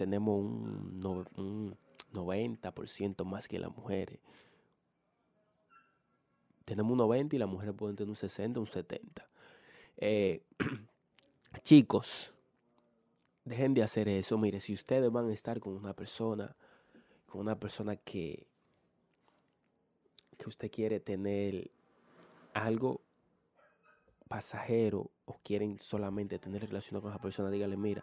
Tenemos un, no- un 90% más que las mujeres. Tenemos un 90 y las mujeres pueden tener un 60, un 70. Eh, chicos, dejen de hacer eso. Mire, si ustedes van a estar con una persona, con una persona que, que usted quiere tener algo pasajero o quieren solamente tener relación con esa persona, dígale, mira,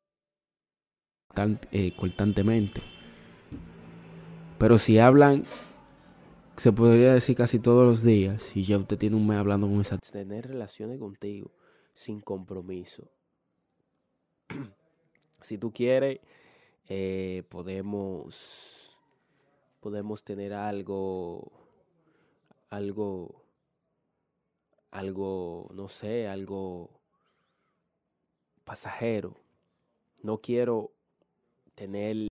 Eh, constantemente. Pero si hablan, se podría decir casi todos los días, y ya usted tiene un mes hablando con esa... Tener relaciones contigo sin compromiso. si tú quieres, eh, podemos, podemos tener algo, algo, algo, no sé, algo pasajero. No quiero tener